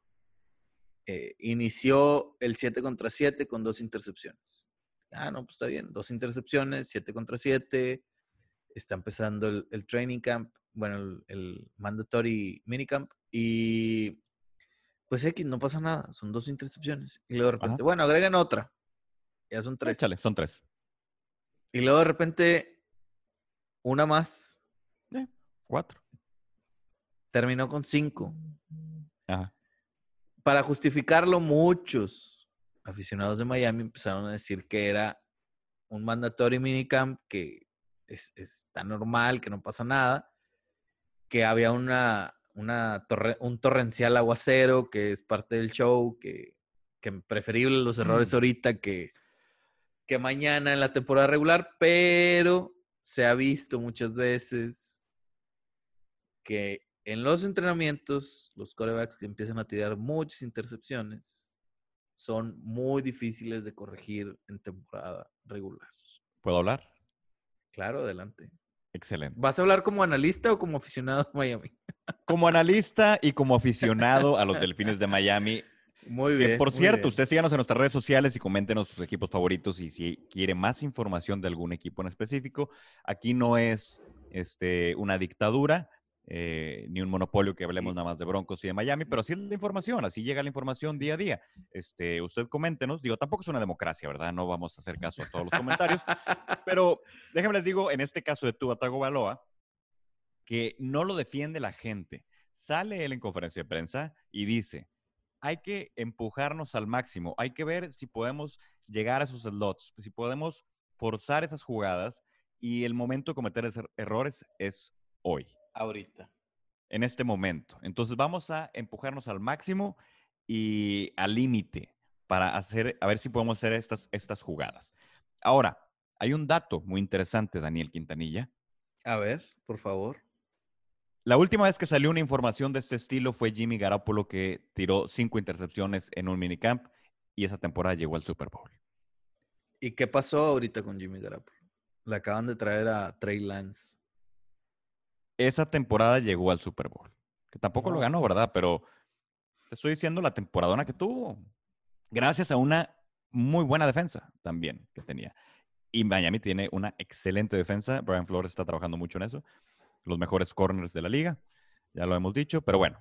eh, inició el 7 contra 7 con dos intercepciones. Ah, no, pues está bien, dos intercepciones, 7 contra 7. Está empezando el, training camp, bueno, el, el, mandatory minicamp. Y pues X, no pasa nada, son dos intercepciones. Y luego de repente, bueno, agregan otra. Ya son tres. son tres. Y luego de repente, una más. Eh, cuatro. Terminó con cinco. Ajá para justificarlo, muchos aficionados de Miami empezaron a decir que era un mandatory minicamp, que es, tan normal, que no pasa nada, que había una, una un torrencial aguacero, que es parte del show, que, que preferible los errores mm. ahorita que, que mañana en la temporada regular, pero se ha visto muchas veces que en los entrenamientos, los corebacks que empiezan a tirar muchas intercepciones son muy difíciles de corregir en temporada regular. ¿Puedo hablar? Claro, adelante. Excelente. ¿Vas a hablar como analista o como aficionado a Miami? Como analista y como aficionado a los Delfines de Miami. Muy bien. por cierto, usted síganos en nuestras redes sociales y coméntenos sus equipos favoritos y si quiere más información de algún equipo en específico. Aquí no es este, una dictadura. Eh, ni un monopolio que hablemos nada más de Broncos y de Miami, pero así es la información, así llega la información día a día. Este, usted coméntenos, digo, tampoco es una democracia, ¿verdad? No vamos a hacer caso a todos los comentarios, pero déjenme les digo, en este caso de Tua Baloa, que no lo defiende la gente. Sale él en conferencia de prensa y dice, hay que empujarnos al máximo, hay que ver si podemos llegar a esos slots, si podemos forzar esas jugadas y el momento de cometer errores es hoy ahorita. En este momento. Entonces vamos a empujarnos al máximo y al límite para hacer, a ver si podemos hacer estas, estas jugadas. Ahora, hay un dato muy interesante, Daniel Quintanilla. A ver, por favor. La última vez que salió una información de este estilo fue Jimmy Garoppolo que tiró cinco intercepciones en un minicamp y esa temporada llegó al Super Bowl. ¿Y qué pasó ahorita con Jimmy Garoppolo? Le acaban de traer a Trey Lance esa temporada llegó al Super Bowl. Que tampoco lo ganó, ¿verdad? Pero te estoy diciendo la temporadona que tuvo. Gracias a una muy buena defensa también que tenía. Y Miami tiene una excelente defensa. Brian Flores está trabajando mucho en eso. Los mejores corners de la liga. Ya lo hemos dicho. Pero bueno,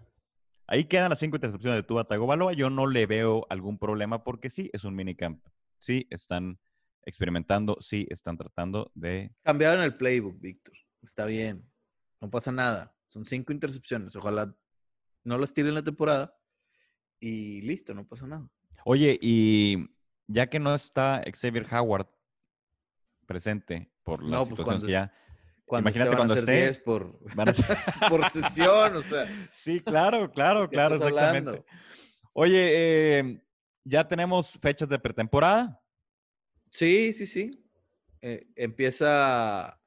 ahí quedan las cinco intercepciones de Tua Tagovailoa. Yo no le veo algún problema porque sí, es un minicamp. Sí, están experimentando. Sí, están tratando de... Cambiaron el playbook, Víctor. Está bien. No pasa nada. Son cinco intercepciones. Ojalá no las tiren la temporada. Y listo, no pasa nada. Oye, y ya que no está Xavier Howard presente por la pues situación que ya. imagínate cuando esté. por, por sesión, o sea. Sí, claro, claro, claro, exactamente. Oye, eh, ya tenemos fechas de pretemporada. Sí, sí, sí. Eh, empieza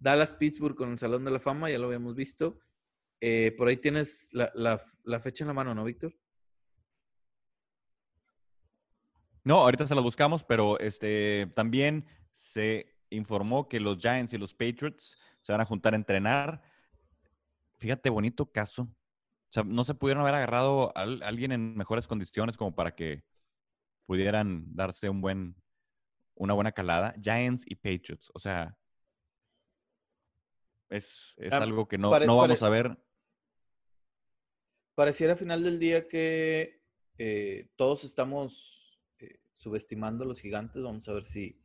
Dallas Pittsburgh con el Salón de la Fama, ya lo habíamos visto. Eh, por ahí tienes la, fecha en la mano, ¿no, Víctor? No, ahorita se las buscamos, pero este también se informó que los Giants y los Patriots se van a juntar a entrenar. Fíjate, bonito caso. O sea, no se pudieron haber agarrado a alguien en mejores condiciones como para que pudieran darse un buen, una buena calada. Giants y Patriots. O sea, es, ah, algo que no, no vamos a ver. Pareciera al final del día que eh, todos estamos eh, subestimando a los gigantes. Vamos a ver si,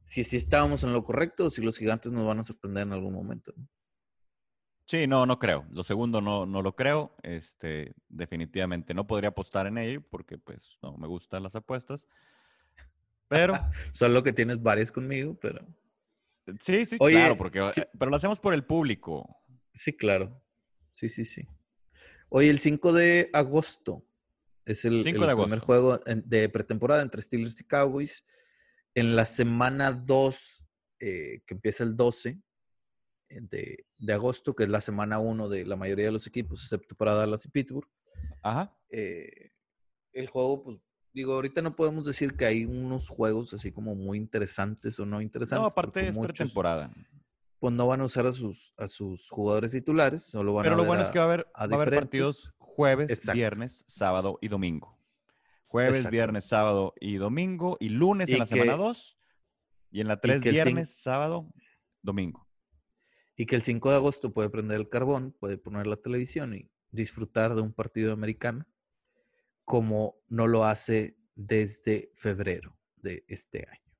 si, si estábamos en lo correcto o si los gigantes nos van a sorprender en algún momento. Sí, no, no creo. Lo segundo no, no lo creo. Este, definitivamente no podría apostar en ello porque pues no me gustan las apuestas. Pero. Solo que tienes varias conmigo, pero. Sí, sí, claro, porque, eh, pero lo hacemos por el público. Sí, claro. Sí, sí, sí. Hoy el 5 de agosto es el, primer juego de pretemporada entre Steelers y Cowboys. En la semana 2, eh, que empieza el 12 eh, de, agosto, que es la semana 1 de la mayoría de los equipos, excepto para Dallas y Pittsburgh. Ajá. el juego, pues digo, ahorita no podemos decir que hay unos juegos así como muy interesantes o no interesantes. No, aparte es pretemporada. Pues no van a usar a sus, a sus jugadores titulares, solo van Pero a lo bueno es que va a haber, va a haber partidos jueves, viernes, sábado y domingo. Jueves, viernes, sábado y domingo. Y lunes en la semana 2. Y en la 3, viernes, sábado, domingo. Y que el 5 de agosto puede prender el carbón, puede poner la televisión y disfrutar de un partido americano como no lo hace desde febrero de este año.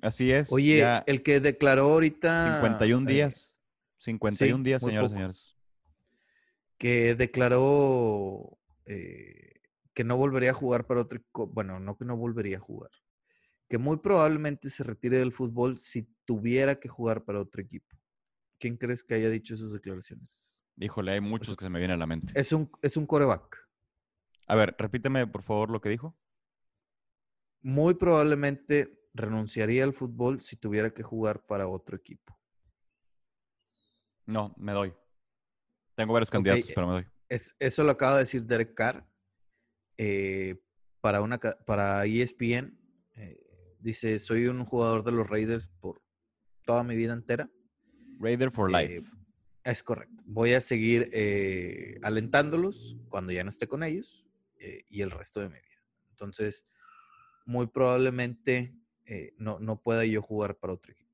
Así es. Oye, el que declaró ahorita... 51 eh, días. 51 días, señoras y señores. Que declaró eh, que no volvería a jugar para otro... Bueno, no que no volvería a jugar. Que muy probablemente se retire del fútbol si tuviera que jugar para otro equipo. ¿Quién crees que haya dicho esas declaraciones? Híjole, hay muchos que se me vienen a la mente. Es un, es un coreback. A ver, repíteme por favor lo que dijo. Muy probablemente renunciaría al fútbol si tuviera que jugar para otro equipo. No, me doy. Tengo varios candidatos, pero me doy. eso lo acaba de decir Derek Carr eh, para, una, para ESPN. Eh, dice, soy un jugador de los Raiders por toda mi vida entera. Raider for eh, life. Es correcto. Voy a seguir alentándolos cuando ya no esté con ellos eh, y el resto de mi vida. Entonces, muy probablemente eh, no, no pueda yo jugar para otro equipo.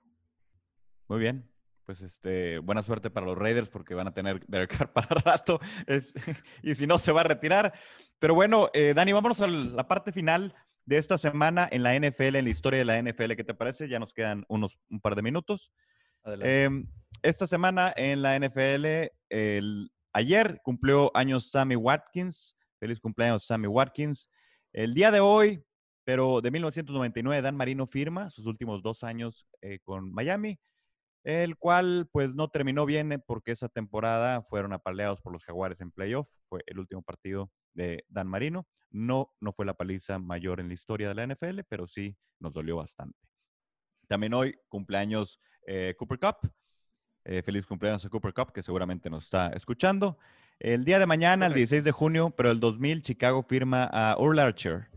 Muy bien. Pues este, buena suerte para los Raiders porque van a tener Derek Carr para rato. y si no, se va a retirar. Pero bueno, eh, Dani, vámonos a la parte final de esta semana en la NFL, en la historia de la NFL. ¿Qué te parece? Ya nos quedan unos un par de minutos. Em, esta semana en la NFL, el, ayer cumplió años Sammy Watkins. Feliz cumpleaños, Sammy Watkins. El día de hoy, pero de 1999, Dan Marino firma sus últimos dos años eh, con Miami, el cual pues no terminó bien eh, porque esa temporada fueron apaleados por los Jaguares en playoff. Fue el último partido de Dan Marino. No, no fue la paliza mayor en la historia de la NFL, pero sí nos dolió bastante. También hoy cumpleaños eh, Cooper Cup. feliz cumpleaños a Cooper Cup, que seguramente nos está escuchando. El día de mañana, el 16 de junio, pero el 2000, Chicago firma a Urlacher.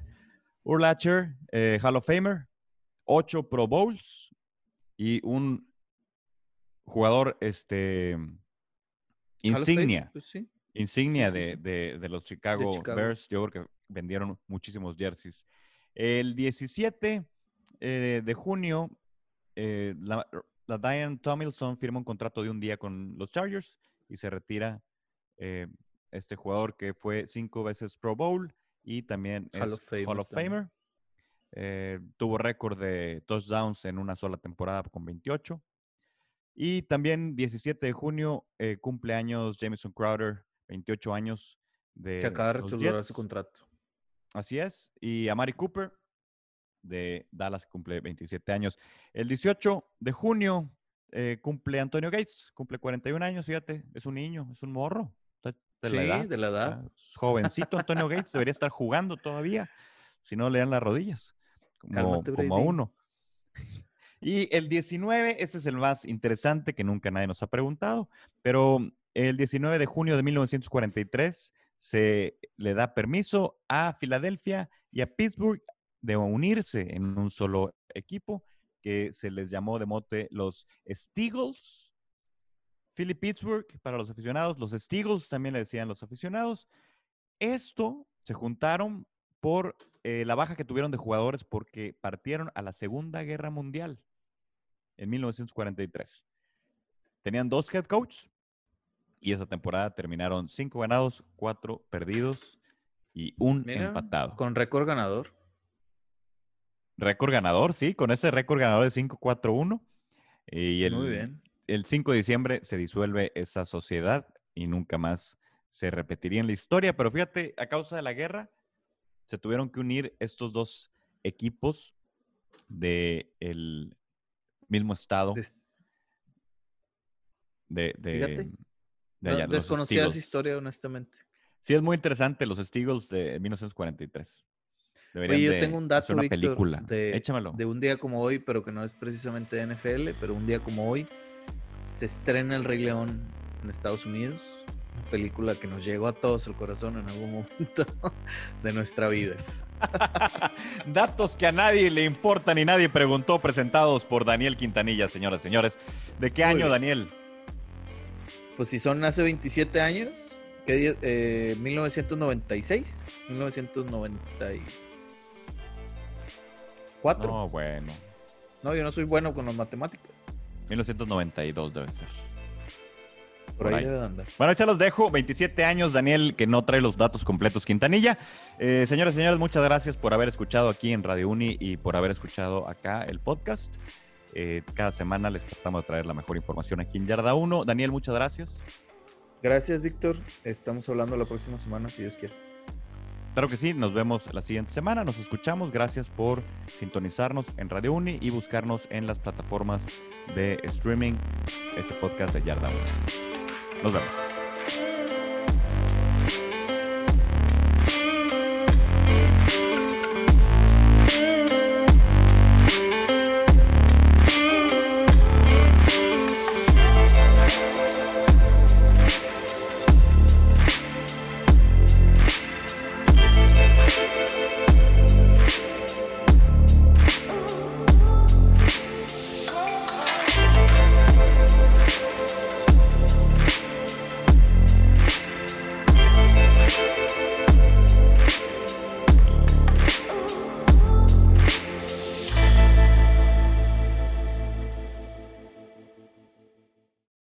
Urlacher, eh, Hall of Famer, ocho Pro Bowls y un jugador este, insignia. Pues insignia De, los Chicago, Bears. Yo creo que vendieron muchísimos jerseys. El 17 eh, de junio, eh, la, la Diane Tomilson firma un contrato de un día con los Chargers y se retira eh, este jugador que fue cinco veces Pro Bowl y también es Hall of Famer. Eh, tuvo récord de touchdowns en una sola temporada con 28. Y también 17 de junio eh, cumpleaños Jameson Crowder, 28 años de que acaba de reestructurar su contrato. Así es. Y Amari Cooper de Dallas cumple 27 años. El 18 de junio cumple Antonio Gates, cumple 41 años, fíjate, es un niño, es un morro de sí, la edad. de la edad. Jovencito Antonio Gates debería estar jugando todavía, si no le dan las rodillas, como, como a uno. Y el 19, ese es el más interesante que nunca nadie nos ha preguntado, pero el 19 de junio de 1943 se le da permiso a Filadelfia y a Pittsburgh de unirse en un solo equipo que se les llamó de mote los Steagles Philly Pittsburgh para los aficionados, los Steagles también le decían los aficionados. Esto se juntaron por eh, la baja que tuvieron de jugadores porque partieron a la Segunda Guerra Mundial en 1943. Tenían dos head coaches y esa temporada terminaron cinco ganados, cuatro perdidos y un empatado. Con récord ganador. Récord ganador, sí, con ese récord ganador de 5-4-1. Y el, Muy bien el 5 de diciembre se disuelve esa sociedad y nunca más se repetiría en la historia. Pero fíjate, a causa de la guerra, se tuvieron que unir estos dos equipos del mismo estado. De, de, allá, desconocía esa historia, honestamente. Sí, es muy interesante, los Steagles de 1943. Oye, yo tengo un dato, una película. De, de un día como hoy, pero que no es precisamente NFL, pero un día como hoy, se estrena El Rey León en Estados Unidos, una película que nos llegó a todos el corazón en algún momento de nuestra vida. Datos que a nadie le importan y nadie preguntó, presentados por Daniel Quintanilla, señoras y señores. ¿De qué año, Daniel? Pues si son hace 27 años, ¿qué eh, 1996, 1994. No, bueno. No, yo no soy bueno con las matemáticas. 1992 debe ser. Por, ahí, debe andar. Bueno, ahí se los dejo. 27 años, Daniel, que no trae los datos completos, Quintanilla. Eh, señoras y señores, muchas gracias por haber escuchado aquí en Radio Uni y por haber escuchado acá el podcast. Eh, cada semana les tratamos de traer la mejor información aquí en Yarda 1. Daniel, muchas gracias. Gracias, Víctor. Estamos hablando la próxima semana, si Dios quiere. Claro que sí, nos vemos la siguiente semana, nos escuchamos, gracias por sintonizarnos en Radio Uni y buscarnos en las plataformas de streaming, este podcast de Yarda Nos vemos.